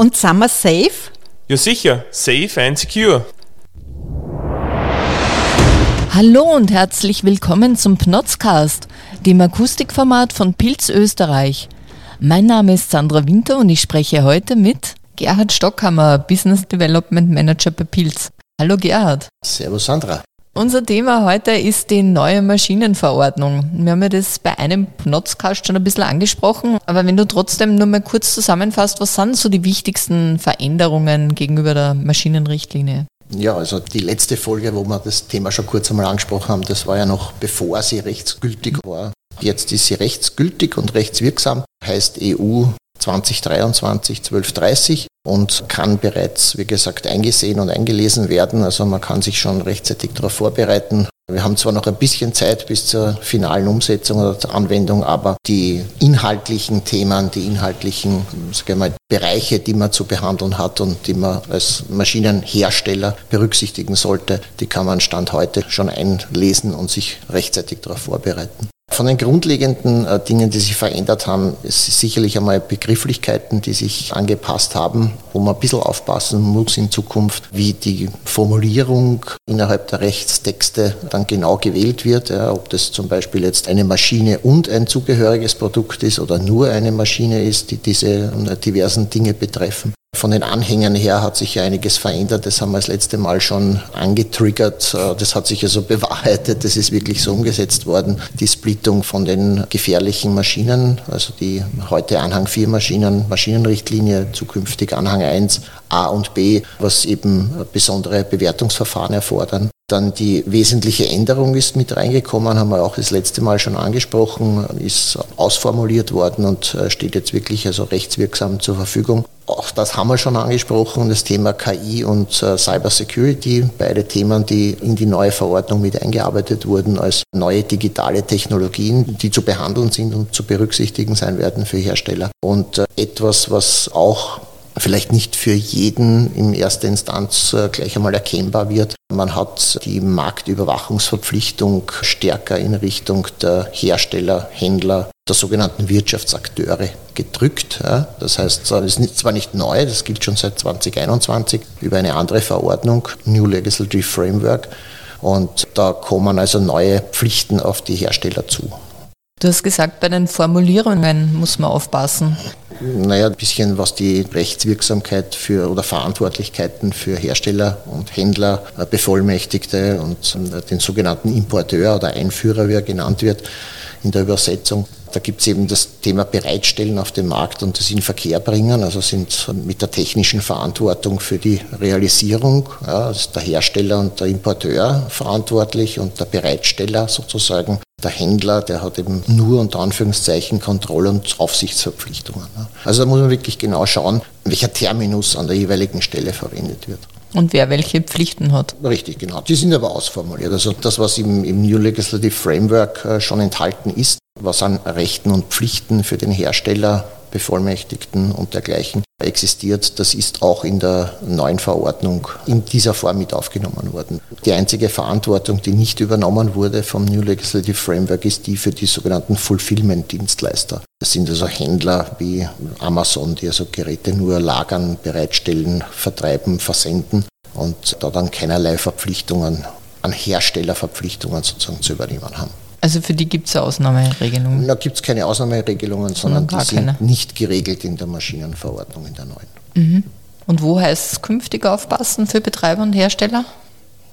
Und sind wir safe? Ja sicher, safe and secure. Hallo und herzlich willkommen zum Pnotzcast, dem Akustikformat von Pilz Österreich. Mein Name ist Sandra Winter und ich spreche heute mit Gerhard Stockhammer, Business Development Manager bei Pilz. Hallo Gerhard. Servus Sandra. Unser Thema heute ist die neue Maschinenverordnung. Wir haben ja das bei einem Pnotzcast schon ein bisschen angesprochen, aber wenn du trotzdem nur mal kurz zusammenfasst, was sind so die wichtigsten Veränderungen gegenüber der Maschinenrichtlinie? Ja, also die letzte Folge, wo wir das Thema schon kurz einmal angesprochen haben, das war ja noch bevor sie rechtsgültig war. Jetzt ist sie rechtsgültig und rechtswirksam, heißt EU 2023 1230 und kann bereits, wie gesagt, eingesehen und eingelesen werden. Also man kann sich schon rechtzeitig darauf vorbereiten. Wir haben zwar noch ein bisschen Zeit bis zur finalen Umsetzung oder zur Anwendung, aber die inhaltlichen Themen, die inhaltlichen mal, Bereiche, die man zu behandeln hat und die man als Maschinenhersteller berücksichtigen sollte, die kann man Stand heute schon einlesen und sich rechtzeitig darauf vorbereiten. Von den grundlegenden äh, Dingen, die sich verändert haben, ist sicherlich einmal Begrifflichkeiten, die sich angepasst haben, wo man ein bisschen aufpassen muss in Zukunft, wie die Formulierung innerhalb der Rechtstexte dann genau gewählt wird. Ja, ob das zum Beispiel jetzt eine Maschine und ein zugehöriges Produkt ist oder nur eine Maschine ist, die diese äh, diversen Dinge betreffen. Von den Anhängern her hat sich ja einiges verändert. Das haben wir das letzte Mal schon angetriggert. Äh, das hat sich also bewahrheitet. Das ist wirklich so umgesetzt worden. Die Splittung von den gefährlichen Maschinen, also die heute Anhang 4 Maschinen, Maschinenrichtlinie, zukünftig Anhang 1, A und B, was eben besondere Bewertungsverfahren erfordern. Dann die wesentliche Änderung ist mit reingekommen, haben wir auch das letzte Mal schon angesprochen, ist ausformuliert worden und äh, steht jetzt wirklich also rechtswirksam zur Verfügung. Auch das haben wir schon angesprochen, das Thema KI und äh, Cyber Security, beide Themen, die in die neue Verordnung mit eingearbeitet wurden als neue digitale Technologien, die zu behandeln sind und zu berücksichtigen sein werden für Hersteller. Und äh, etwas, was auch vielleicht nicht für jeden in erster Instanz äh, gleich einmal erkennbar wird. Man hat die Marktüberwachungsverpflichtung stärker in Richtung der Hersteller, Händler, der sogenannten Wirtschaftsakteure gedrückt. Das heißt, es ist zwar nicht neu, das gilt schon seit 2021 über eine andere Verordnung, New Legislative Framework, und da kommen also neue Pflichten auf die Hersteller zu. Du hast gesagt, bei den Formulierungen muss man aufpassen. Naja, ein bisschen was die Rechtswirksamkeit für oder Verantwortlichkeiten für Hersteller und Händler, äh, Bevollmächtigte und äh, den sogenannten Importeur oder Einführer, wie er genannt wird in der Übersetzung. Da gibt es eben das Thema Bereitstellen auf dem Markt und das in Verkehr bringen, also sind mit der technischen Verantwortung für die Realisierung, ja, ist der Hersteller und der Importeur verantwortlich und der Bereitsteller sozusagen der Händler, der hat eben nur unter Anführungszeichen Kontroll- und Aufsichtsverpflichtungen. Also da muss man wirklich genau schauen, welcher Terminus an der jeweiligen Stelle verwendet wird. Und wer welche Pflichten hat. Richtig, genau. Die sind aber ausformuliert. Also das, was im, im New Legislative Framework äh, schon enthalten ist, was an Rechten und Pflichten für den Hersteller Bevollmächtigten und dergleichen existiert. Das ist auch in der neuen Verordnung in dieser Form mit aufgenommen worden. Die einzige Verantwortung, die nicht übernommen wurde vom New Legislative Framework, ist die für die sogenannten Fulfillment-Dienstleister. Das sind also Händler wie Amazon, die also Geräte nur lagern, bereitstellen, vertreiben, versenden und da dann keinerlei Verpflichtungen an Herstellerverpflichtungen sozusagen zu übernehmen haben. Also für die gibt es Ausnahmeregelungen? Da gibt es keine Ausnahmeregelungen, sondern die sind keine. nicht geregelt in der Maschinenverordnung, in der neuen. Mhm. Und wo heißt es künftig aufpassen für Betreiber und Hersteller?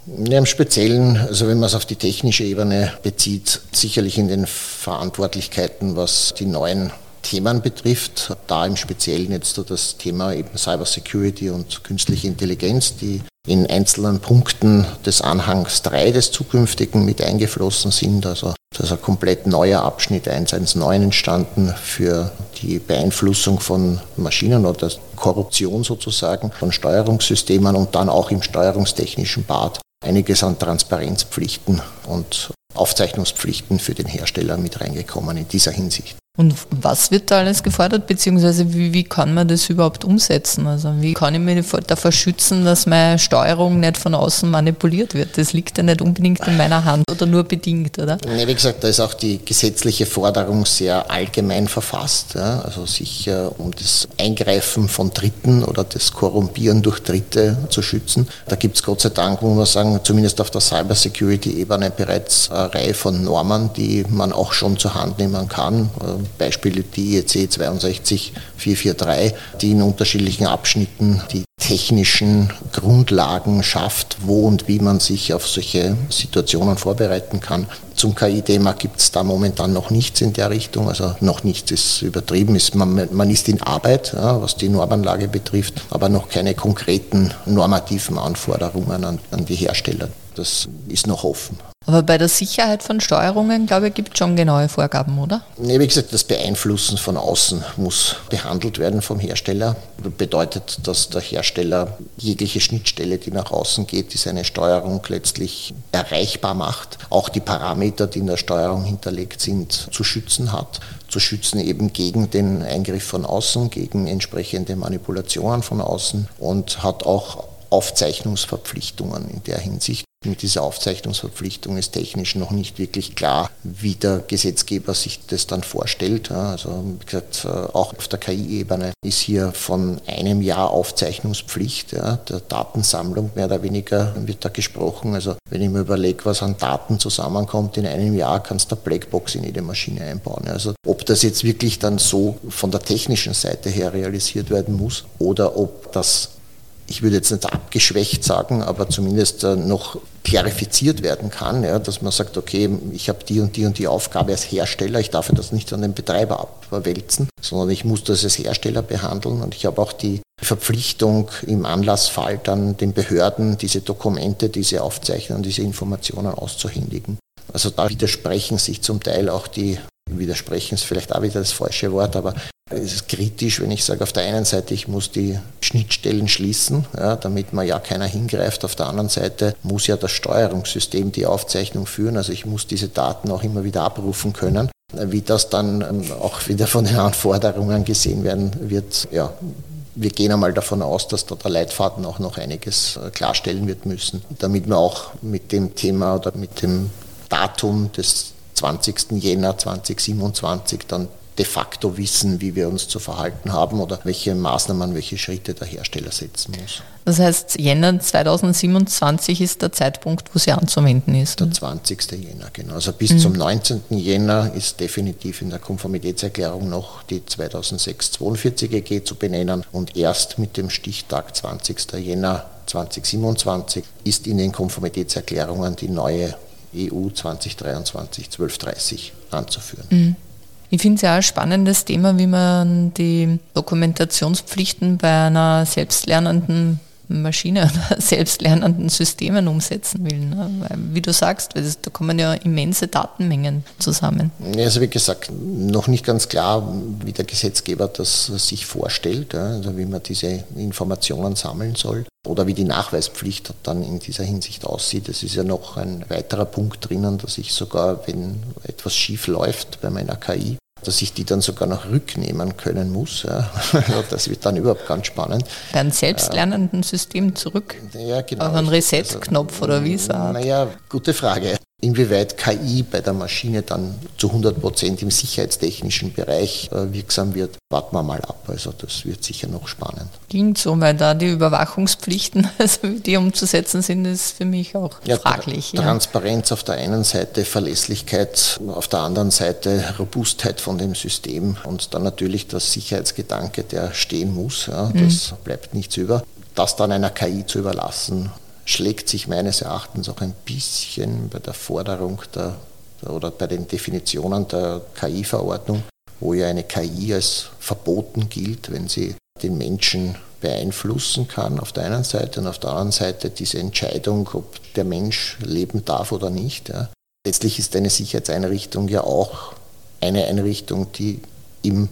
Ja, Im Speziellen, also wenn man es auf die technische Ebene bezieht, sicherlich in den Verantwortlichkeiten, was die neuen Themen betrifft. Da im Speziellen jetzt das Thema eben Cyber Security und künstliche Intelligenz, die in einzelnen Punkten des Anhangs 3 des zukünftigen mit eingeflossen sind. Also das ist ein komplett neuer Abschnitt 119 entstanden für die Beeinflussung von Maschinen oder Korruption sozusagen von Steuerungssystemen und dann auch im steuerungstechnischen Bad einiges an Transparenzpflichten und Aufzeichnungspflichten für den Hersteller mit reingekommen in dieser Hinsicht. Und was wird da alles gefordert, beziehungsweise wie, wie kann man das überhaupt umsetzen? Also wie kann ich mich davor schützen, dass meine Steuerung nicht von außen manipuliert wird? Das liegt ja nicht unbedingt in meiner Hand oder nur bedingt, oder? Nee, wie gesagt, da ist auch die gesetzliche Forderung sehr allgemein verfasst. Ja? Also sich äh, um das Eingreifen von Dritten oder das Korrumpieren durch Dritte zu schützen. Da gibt es Gott sei Dank, muss man sagen, zumindest auf der Cybersecurity-Ebene bereits eine Reihe von Normen, die man auch schon zur Hand nehmen kann äh, Beispiel die IEC 62443, die in unterschiedlichen Abschnitten die technischen Grundlagen schafft, wo und wie man sich auf solche Situationen vorbereiten kann. Zum KI-Thema gibt es da momentan noch nichts in der Richtung, also noch nichts ist übertrieben. Ist, man, man ist in Arbeit, ja, was die Normanlage betrifft, aber noch keine konkreten normativen Anforderungen an, an die Hersteller. Das ist noch offen. Aber bei der Sicherheit von Steuerungen, glaube ich, gibt es schon genaue Vorgaben, oder? Nee, wie gesagt, das Beeinflussen von außen muss behandelt werden vom Hersteller. Das bedeutet, dass der Hersteller jegliche Schnittstelle, die nach außen geht, die seine Steuerung letztlich erreichbar macht, auch die Parameter, die in der Steuerung hinterlegt sind, zu schützen hat. Zu schützen eben gegen den Eingriff von außen, gegen entsprechende Manipulationen von außen und hat auch Aufzeichnungsverpflichtungen in der Hinsicht. Mit dieser Aufzeichnungsverpflichtung ist technisch noch nicht wirklich klar, wie der Gesetzgeber sich das dann vorstellt. Also wie gesagt, auch auf der KI-Ebene ist hier von einem Jahr Aufzeichnungspflicht ja, der Datensammlung mehr oder weniger wird da gesprochen. Also wenn ich mir überlege, was an Daten zusammenkommt in einem Jahr, kannst du eine Blackbox in jede Maschine einbauen. Also ob das jetzt wirklich dann so von der technischen Seite her realisiert werden muss oder ob das ich würde jetzt nicht abgeschwächt sagen, aber zumindest äh, noch klarifiziert werden kann, ja, dass man sagt, okay, ich habe die und die und die Aufgabe als Hersteller, ich darf das nicht an den Betreiber abwälzen, sondern ich muss das als Hersteller behandeln und ich habe auch die Verpflichtung im Anlassfall dann den Behörden diese Dokumente, diese Aufzeichnungen, diese Informationen auszuhändigen. Also da widersprechen sich zum Teil auch die Widersprechen ist vielleicht auch wieder das falsche Wort, aber es ist kritisch, wenn ich sage, auf der einen Seite, ich muss die Schnittstellen schließen, ja, damit man ja keiner hingreift. Auf der anderen Seite muss ja das Steuerungssystem die Aufzeichnung führen. Also ich muss diese Daten auch immer wieder abrufen können. Wie das dann ähm, auch wieder von den Anforderungen gesehen werden wird, ja, wir gehen einmal davon aus, dass da der Leitfaden auch noch einiges äh, klarstellen wird müssen, damit wir auch mit dem Thema oder mit dem Datum des 20. Jänner 2027 dann de facto wissen, wie wir uns zu verhalten haben oder welche Maßnahmen, welche Schritte der Hersteller setzen muss. Das heißt, Jänner 2027 ist der Zeitpunkt, wo sie anzuwenden ist. Der 20. Jänner, genau. Also bis mhm. zum 19. Jänner ist definitiv in der Konformitätserklärung noch die 2006-42 EG zu benennen und erst mit dem Stichtag 20. Jänner 2027 ist in den Konformitätserklärungen die neue EU 2023 1230 anzuführen. Mhm. Ich finde es ja ein spannendes Thema, wie man die Dokumentationspflichten bei einer selbstlernenden Maschine oder selbstlernenden Systemen umsetzen will. Ne? Weil, wie du sagst, da kommen ja immense Datenmengen zusammen. Also wie gesagt, noch nicht ganz klar, wie der Gesetzgeber das sich vorstellt, also wie man diese Informationen sammeln soll oder wie die Nachweispflicht dann in dieser Hinsicht aussieht. Es ist ja noch ein weiterer Punkt drinnen, dass ich sogar, wenn etwas schief läuft bei meiner KI, dass ich die dann sogar noch rücknehmen können muss. Ja. Das wird dann überhaupt ganz spannend. Bei einem selbstlernenden System zurück? Ja, genau. Auf einen Reset-Knopf also, oder wie? Naja, gute Frage. Inwieweit KI bei der Maschine dann zu 100 Prozent im sicherheitstechnischen Bereich äh, wirksam wird, warten wir mal ab. Also das wird sicher noch spannend. Klingt so, weil da die Überwachungspflichten, also die umzusetzen sind, ist für mich auch ja, fraglich. Ja. Transparenz auf der einen Seite, Verlässlichkeit auf der anderen Seite, Robustheit von dem System und dann natürlich der Sicherheitsgedanke, der stehen muss. Ja, mhm. Das bleibt nichts über. Das dann einer KI zu überlassen, schlägt sich meines Erachtens auch ein bisschen bei der Forderung der, oder bei den Definitionen der KI-Verordnung, wo ja eine KI als verboten gilt, wenn sie den Menschen beeinflussen kann auf der einen Seite und auf der anderen Seite diese Entscheidung, ob der Mensch leben darf oder nicht. Ja. Letztlich ist eine Sicherheitseinrichtung ja auch eine Einrichtung, die im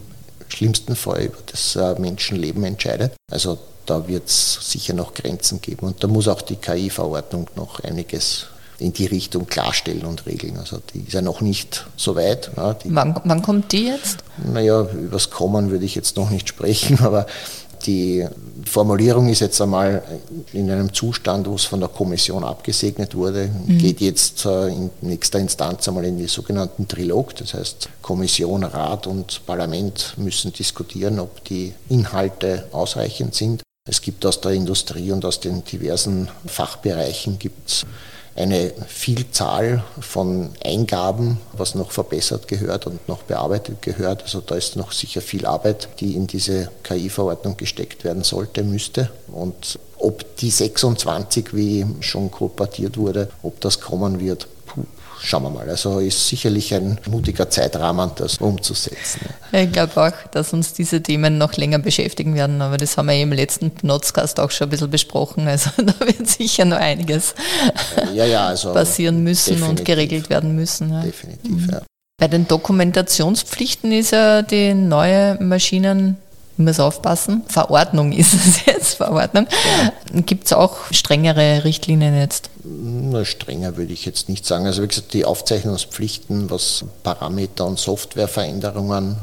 schlimmsten Fall über das äh, Menschenleben entscheidet. Also da wird es sicher noch Grenzen geben und da muss auch die KI-Verordnung noch einiges in die Richtung klarstellen und regeln. Also die ist ja noch nicht so weit. Ja, wann, wann kommt die jetzt? Naja, übers Kommen würde ich jetzt noch nicht sprechen, aber die Formulierung ist jetzt einmal in einem Zustand, wo es von der Kommission abgesegnet wurde, mhm. geht jetzt äh, in nächster Instanz einmal in die sogenannten Trilog. Das heißt, Kommission, Rat und Parlament müssen diskutieren, ob die Inhalte ausreichend sind. Es gibt aus der Industrie und aus den diversen Fachbereichen gibt's eine Vielzahl von Eingaben, was noch verbessert gehört und noch bearbeitet gehört. Also da ist noch sicher viel Arbeit, die in diese KI-Verordnung gesteckt werden sollte, müsste. Und ob die 26, wie schon kolportiert wurde, ob das kommen wird, schauen wir mal. Also ist sicherlich ein mutiger Zeitrahmen, das umzusetzen. Ich glaube auch, dass uns diese Themen noch länger beschäftigen werden, aber das haben wir im letzten Notzcast auch schon ein bisschen besprochen. Also da wird sicher noch einiges ja, ja, also passieren müssen und geregelt werden müssen. Ja. Definitiv, ja. Bei den Dokumentationspflichten ist ja die neue Maschinen ich muss aufpassen. Verordnung ist es jetzt, Verordnung. Ja. Gibt es auch strengere Richtlinien jetzt? Na, strenger würde ich jetzt nicht sagen. Also wie gesagt, die Aufzeichnungspflichten, was Parameter und Softwareveränderungen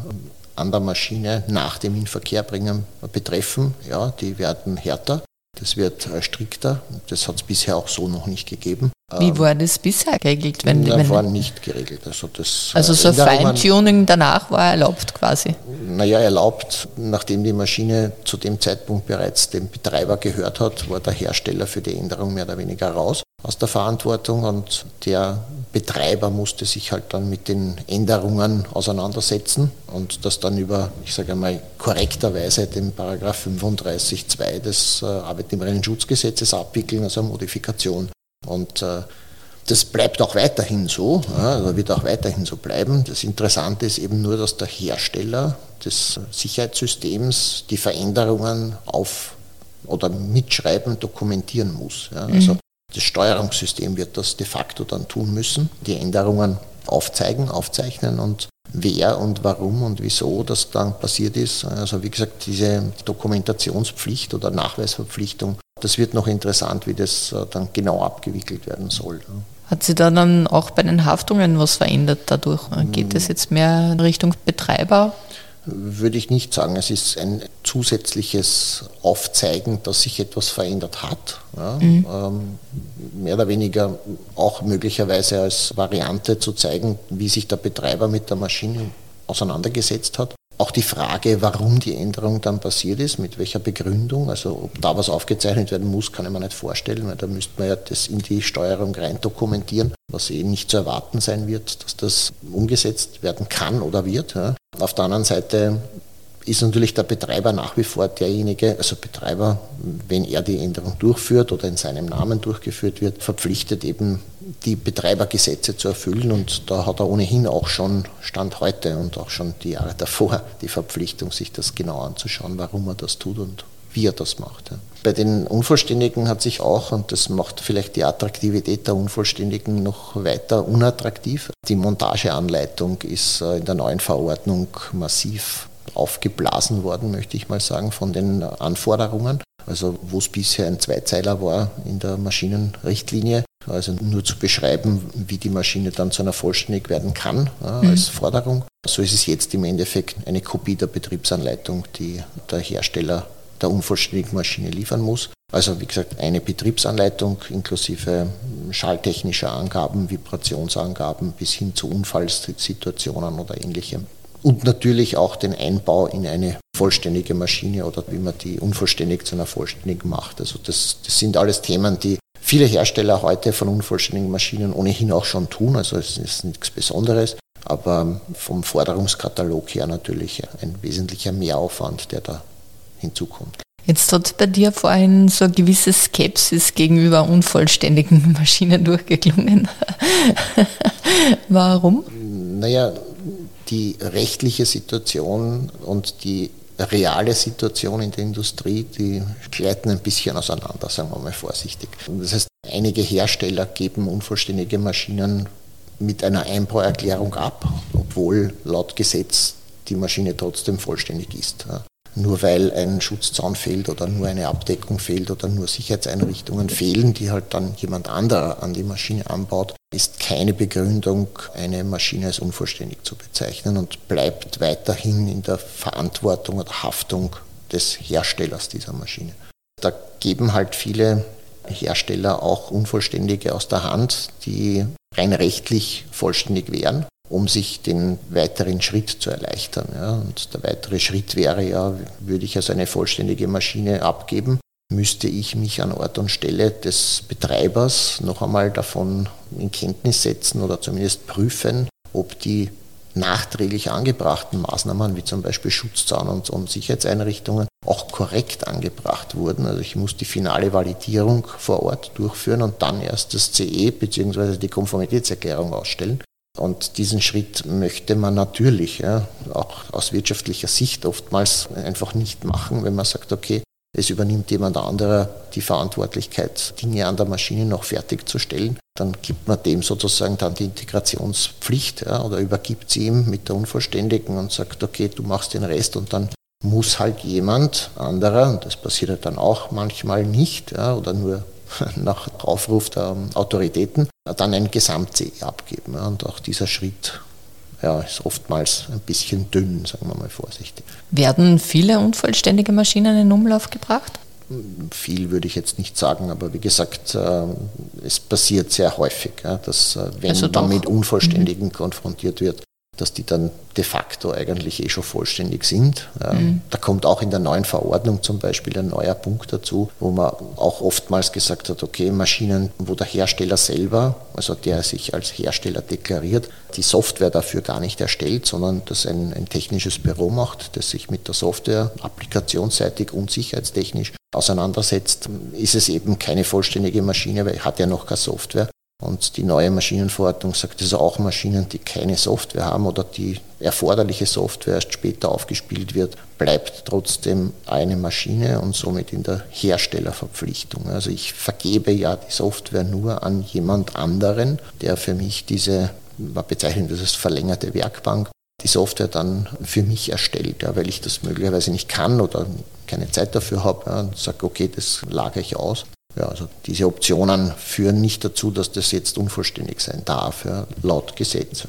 an der Maschine nach dem Inverkehrbringen betreffen, ja, die werden härter. Das wird äh, strikter. Das hat es bisher auch so noch nicht gegeben. Wie ähm, war das bisher geregelt? Wenn, das war nicht geregelt. Also, das, also so Feintuning danach war erlaubt quasi? Naja, erlaubt, nachdem die Maschine zu dem Zeitpunkt bereits dem Betreiber gehört hat, war der Hersteller für die Änderung mehr oder weniger raus aus der Verantwortung und der Betreiber musste sich halt dann mit den Änderungen auseinandersetzen und das dann über, ich sage einmal, korrekterweise den Paragraph 35.2 des äh, Arbeitnehmerinnen-Schutzgesetzes abwickeln, also Modifikation und äh, das bleibt auch weiterhin so, ja, wird auch weiterhin so bleiben. Das Interessante ist eben nur, dass der Hersteller des Sicherheitssystems die Veränderungen auf oder mitschreiben, dokumentieren muss. Ja. Also das Steuerungssystem wird das de facto dann tun müssen, die Änderungen aufzeigen, aufzeichnen und wer und warum und wieso das dann passiert ist. Also wie gesagt, diese Dokumentationspflicht oder Nachweisverpflichtung das wird noch interessant, wie das äh, dann genau abgewickelt werden soll. Hat sich da dann auch bei den Haftungen was verändert dadurch? Geht es jetzt mehr Richtung Betreiber? Würde ich nicht sagen. Es ist ein zusätzliches Aufzeigen, dass sich etwas verändert hat. Ja, mhm. ähm, mehr oder weniger auch möglicherweise als Variante zu zeigen, wie sich der Betreiber mit der Maschine auseinandergesetzt hat. Auch die Frage, warum die Änderung dann passiert ist, mit welcher Begründung, also ob da was aufgezeichnet werden muss, kann ich mir nicht vorstellen, weil da müsste man ja das in die Steuerung rein dokumentieren, was eben nicht zu erwarten sein wird, dass das umgesetzt werden kann oder wird. Ja. Auf der anderen Seite ist natürlich der Betreiber nach wie vor derjenige, also Betreiber, wenn er die Änderung durchführt oder in seinem Namen durchgeführt wird, verpflichtet eben die Betreibergesetze zu erfüllen und da hat er ohnehin auch schon Stand heute und auch schon die Jahre davor die Verpflichtung, sich das genau anzuschauen, warum er das tut und wie er das macht. Bei den Unvollständigen hat sich auch, und das macht vielleicht die Attraktivität der Unvollständigen noch weiter unattraktiv, die Montageanleitung ist äh, in der neuen Verordnung massiv aufgeblasen worden, möchte ich mal sagen, von den Anforderungen. Also wo es bisher ein Zweizeiler war in der Maschinenrichtlinie, also nur zu beschreiben, wie die Maschine dann zu einer vollständig werden kann ja, als mhm. Forderung. So ist es jetzt im Endeffekt eine Kopie der Betriebsanleitung, die der Hersteller der unvollständigen Maschine liefern muss. Also wie gesagt, eine Betriebsanleitung inklusive schalltechnischer Angaben, Vibrationsangaben bis hin zu Unfallsituationen oder ähnlichem und natürlich auch den Einbau in eine vollständige Maschine oder wie man die unvollständig zu einer vollständigen macht. Also das, das sind alles Themen, die viele Hersteller heute von unvollständigen Maschinen ohnehin auch schon tun. Also es ist nichts Besonderes, aber vom Forderungskatalog her natürlich ein wesentlicher Mehraufwand, der da hinzukommt. Jetzt hat bei dir vorhin so eine gewisse Skepsis gegenüber unvollständigen Maschinen durchgeklungen. Warum? Naja, die rechtliche Situation und die reale Situation in der Industrie, die gleiten ein bisschen auseinander, sagen wir mal vorsichtig. Das heißt, einige Hersteller geben unvollständige Maschinen mit einer Einbauerklärung ab, obwohl laut Gesetz die Maschine trotzdem vollständig ist. nur weil ein Schutzzaun fehlt oder nur eine Abdeckung fehlt oder nur Sicherheitseinrichtungen fehlen, die halt dann jemand anderer an die Maschine anbaut, ist keine Begründung, eine Maschine als unvollständig zu bezeichnen und bleibt weiterhin in der Verantwortung oder Haftung des Herstellers dieser Maschine. Da geben halt viele Hersteller auch Unvollständige aus der Hand, die rein rechtlich vollständig wären um sich den weiteren Schritt zu erleichtern. Ja. Und der weitere Schritt wäre ja, würde ich also eine vollständige Maschine abgeben, müsste ich mich an Ort und Stelle des Betreibers noch einmal davon in Kenntnis setzen oder zumindest prüfen, ob die nachträglich angebrachten Maßnahmen, wie zum Beispiel Schutzzaun und, und Sicherheitseinrichtungen, auch korrekt angebracht wurden. Also ich muss die finale Validierung vor Ort durchführen und dann erst das CE bzw. die Konformitätserklärung ausstellen. Und diesen Schritt möchte man natürlich ja, auch aus wirtschaftlicher Sicht oftmals einfach nicht machen, wenn man sagt, okay, es übernimmt jemand anderer die Verantwortlichkeit, Dinge an der Maschine noch fertigzustellen, dann gibt man dem sozusagen dann die Integrationspflicht ja, oder übergibt sie ihm mit der Unvollständigen und sagt, okay, du machst den Rest und dann muss halt jemand anderer, und das passiert dann auch manchmal nicht ja, oder nur nach Aufruf der Autoritäten dann ein Gesamt-CE abgeben. Und auch dieser Schritt ja, ist oftmals ein bisschen dünn, sagen wir mal vorsichtig. Werden viele unvollständige Maschinen in Umlauf gebracht? Viel würde ich jetzt nicht sagen, aber wie gesagt, äh, es passiert sehr häufig, dass äh, wenn also man mit Unvollständigen konfrontiert wird, dass die dann de facto eigentlich eh schon vollständig sind. Mhm. Da kommt auch in der neuen Verordnung zum Beispiel ein neuer Punkt dazu, wo man auch oftmals gesagt hat, okay, Maschinen, wo der Hersteller selber, also der sich als Hersteller deklariert, die Software dafür gar nicht erstellt, sondern das ein, ein technisches Büro macht, das sich mit der Software applikationsseitig und sicherheitstechnisch auseinandersetzt, ist es eben keine vollständige Maschine, weil hat ja noch keine Software. Und die neue Maschinenverordnung sagt also auch Maschinen, die keine Software haben oder die erforderliche Software erst später aufgespielt wird, bleibt trotzdem eine Maschine und somit in der Herstellerverpflichtung. Also ich vergebe ja die Software nur an jemand anderen, der für mich diese, man bezeichnet das als verlängerte Werkbank, die Software dann für mich erstellt, ja, weil ich das möglicherweise nicht kann oder keine Zeit dafür habe ja, und sage, okay, das lagere ich aus. Ja, also diese Optionen führen nicht dazu, dass das jetzt unvollständig sein darf, ja, laut Gesetz.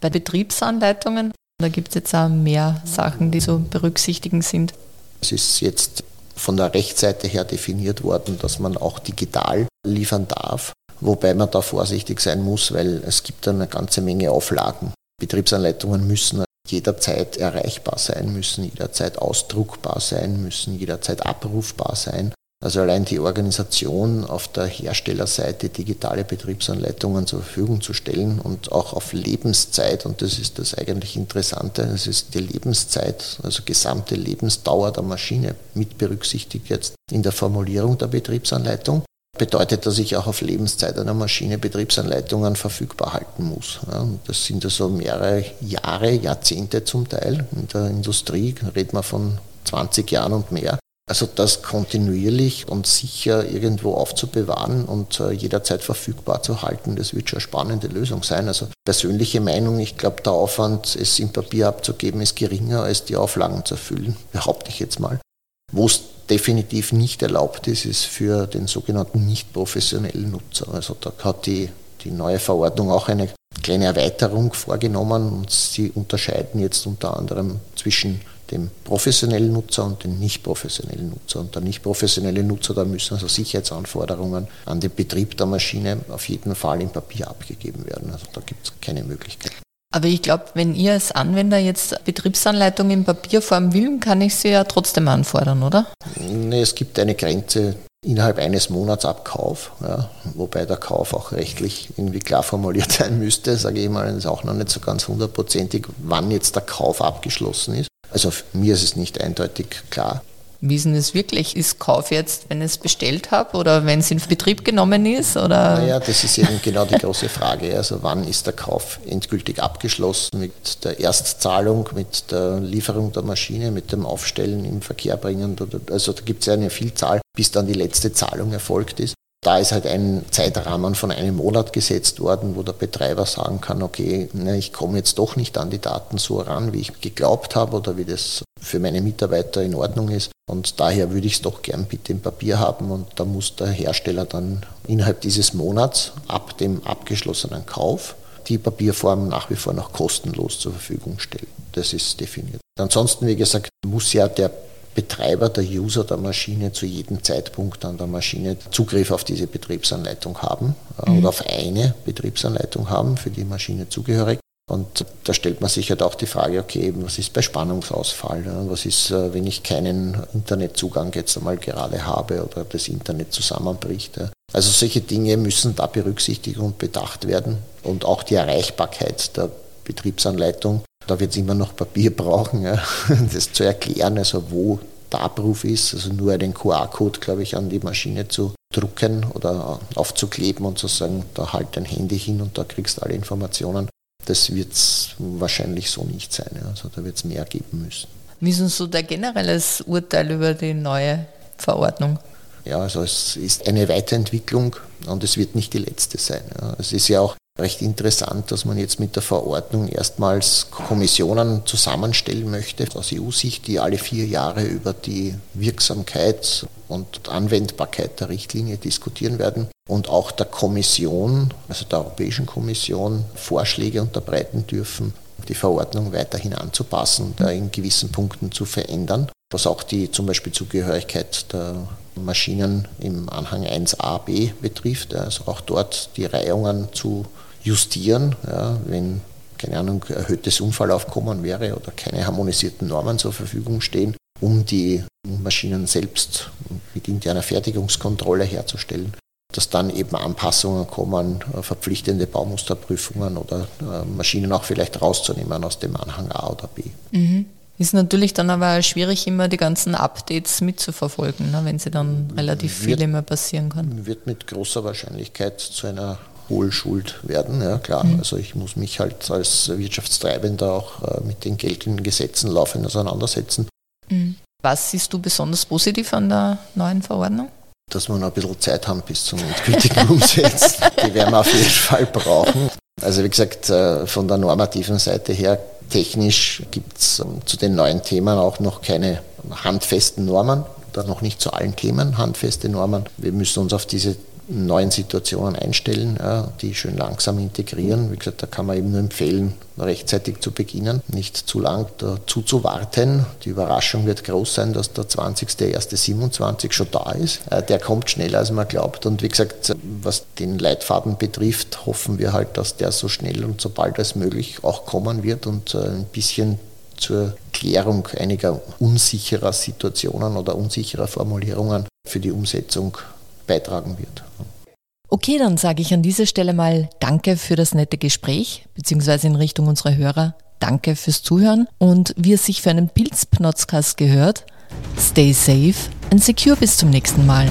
Bei Betriebsanleitungen, da gibt es jetzt auch mehr Sachen, die so berücksichtigen sind. Es ist jetzt von der Rechtsseite her definiert worden, dass man auch digital liefern darf, wobei man da vorsichtig sein muss, weil es gibt eine ganze Menge Auflagen. Betriebsanleitungen müssen jederzeit erreichbar sein, müssen jederzeit ausdruckbar sein, müssen jederzeit abrufbar sein. Also allein die Organisation auf der Herstellerseite digitale Betriebsanleitungen zur Verfügung zu stellen und auch auf Lebenszeit, und das ist das eigentlich Interessante, das ist die Lebenszeit, also gesamte Lebensdauer der Maschine mit berücksichtigt jetzt in der Formulierung der Betriebsanleitung, bedeutet, dass ich auch auf Lebenszeit einer Maschine Betriebsanleitungen verfügbar halten muss. das sind also mehrere Jahre, Jahrzehnte zum Teil. In der Industrie redet man von 20 Jahren und mehr. Also das kontinuierlich und sicher irgendwo aufzubewahren und äh, jederzeit verfügbar zu halten, das wird schon eine spannende Lösung sein. Also persönliche Meinung, ich glaube, der Aufwand, es im Papier abzugeben, ist geringer, als die Auflagen zu erfüllen, behaupte ich jetzt mal. Wo es definitiv nicht erlaubt ist, ist für den sogenannten nicht professionellen Nutzer. Also da hat die, die neue Verordnung auch eine kleine Erweiterung vorgenommen und sie unterscheiden jetzt unter anderem zwischen dem professionellen Nutzer und dem nicht professionellen Nutzer. Und der nicht professionelle Nutzer, da müssen also Sicherheitsanforderungen an den Betrieb der Maschine auf jeden Fall im Papier abgegeben werden. Also da gibt es keine Möglichkeit. Aber ich glaube, wenn ihr als Anwender jetzt Betriebsanleitung in Papierform will, kann ich sie ja trotzdem anfordern, oder? Nee, es gibt eine Grenze innerhalb eines Monats Abkauf, ja, wobei der Kauf auch rechtlich irgendwie klar formuliert sein müsste, sage ich mal, das ist auch noch nicht so ganz hundertprozentig, wann jetzt der Kauf abgeschlossen ist. Also mir ist es nicht eindeutig klar. Wie ist denn das wirklich? Ist Kauf jetzt, wenn ich es bestellt habe oder wenn es in Betrieb genommen ist? Oder? Naja, das ist eben genau die große Frage. Also wann ist der Kauf endgültig abgeschlossen mit der Erstzahlung, mit der Lieferung der Maschine, mit dem Aufstellen im Verkehr bringen? Also da gibt es ja eine Vielzahl, bis dann die letzte Zahlung erfolgt ist. Da ist halt ein Zeitrahmen von einem Monat gesetzt worden, wo der Betreiber sagen kann, okay, ne, ich komme jetzt doch nicht an die Daten so ran, wie ich geglaubt habe oder wie das für meine Mitarbeiter in Ordnung ist. Und daher würde ich es doch gern bitte im Papier haben und da muss der Hersteller dann innerhalb dieses Monats ab dem abgeschlossenen Kauf die Papierform nach wie vor noch kostenlos zur Verfügung stellen. Das ist definiert. Ansonsten, wie gesagt, muss ja der Betreiber, der User der Maschine zu jedem Zeitpunkt an der Maschine Zugriff auf diese Betriebsanleitung haben äh, mhm. oder auf eine Betriebsanleitung haben, für die Maschine zugehörig. Und da stellt man sich halt auch die Frage, okay, was ist bei Spannungsausfall? Was ist, äh, wenn ich keinen Internetzugang jetzt einmal gerade habe oder das Internet zusammenbricht? Also solche Dinge müssen da berücksichtigt und bedacht werden. Und auch die Erreichbarkeit der Betriebsanleitung da wird es immer noch Papier brauchen, ja, das zu erklären, also wo der Abruf ist, also nur einen QR-Code, glaube ich, an die Maschine zu drucken oder aufzukleben und zu sagen, da halt dein Handy hin und da kriegst du alle Informationen. Das wird es wahrscheinlich so nicht sein. Ja. Also da wird es mehr geben müssen. Wie ist denn so dein generelles Urteil über die neue Verordnung? Ja, also es ist eine Weiterentwicklung und es wird nicht die letzte sein. Ja. Es ist ja auch recht interessant, dass man jetzt mit der Verordnung erstmals Kommissionen zusammenstellen möchte aus EU-Sicht, die alle vier Jahre über die Wirksamkeit und Anwendbarkeit der Richtlinie diskutieren werden und auch der Kommission, also der Europäischen Kommission, Vorschläge unterbreiten dürfen, die Verordnung weiterhin anzupassen und in gewissen Punkten zu verändern, was auch die zum Beispiel Zugehörigkeit der Maschinen im Anhang 1a-b betrifft, also auch dort die Reihungen zu justieren, ja, wenn keine Ahnung, erhöhtes Unfallaufkommen wäre oder keine harmonisierten Normen zur Verfügung stehen, um die Maschinen selbst mit interner Fertigungskontrolle herzustellen, dass dann eben Anpassungen kommen, verpflichtende Baumusterprüfungen oder äh, Maschinen auch vielleicht rauszunehmen aus dem Anhang A oder B. Mhm. Ist natürlich dann aber schwierig, immer die ganzen Updates mitzuverfolgen, ne, wenn sie dann relativ viel wird, immer passieren kann. Wird mit großer Wahrscheinlichkeit zu einer Hohlschuld werden. Ja, klar. Mhm. Also ich muss mich halt als Wirtschaftstreibender auch äh, mit den geltenden Gesetzen laufend auseinandersetzen. Mhm. Was siehst du besonders positiv an der neuen Verordnung? Dass wir noch ein bisschen Zeit haben bis zum endgültigen Umsetzen. Die werden wir auf jeden Fall brauchen. Also wie gesagt, äh, von der normativen Seite her, technisch gibt es ähm, zu den neuen Themen auch noch keine handfesten Normen oder noch nicht zu allen Themen handfeste Normen. Wir müssen uns auf diese neuen Situationen einstellen, ja, die schön langsam integrieren. Wie gesagt, da kann man eben nur empfehlen, rechtzeitig zu beginnen, nicht zu lang dazu zu warten. Die Überraschung wird groß sein, dass der 20.01.27 schon da ist. Äh, der kommt schneller, als man glaubt. Und wie gesagt, was den Leitfaden betrifft, hoffen wir halt, dass der so schnell und so bald als möglich auch kommen wird und äh, ein bisschen zur Klärung einiger unsicherer Situationen oder unsicherer Formulierungen für die Umsetzung beitragen wird. Okay, dann sage ich an dieser Stelle mal Danke für das nette Gespräch, beziehungsweise in Richtung unserer Hörer. Danke fürs Zuhören und wie es sich für einen Pilzpnotzkast gehört, stay safe and secure bis zum nächsten Mal.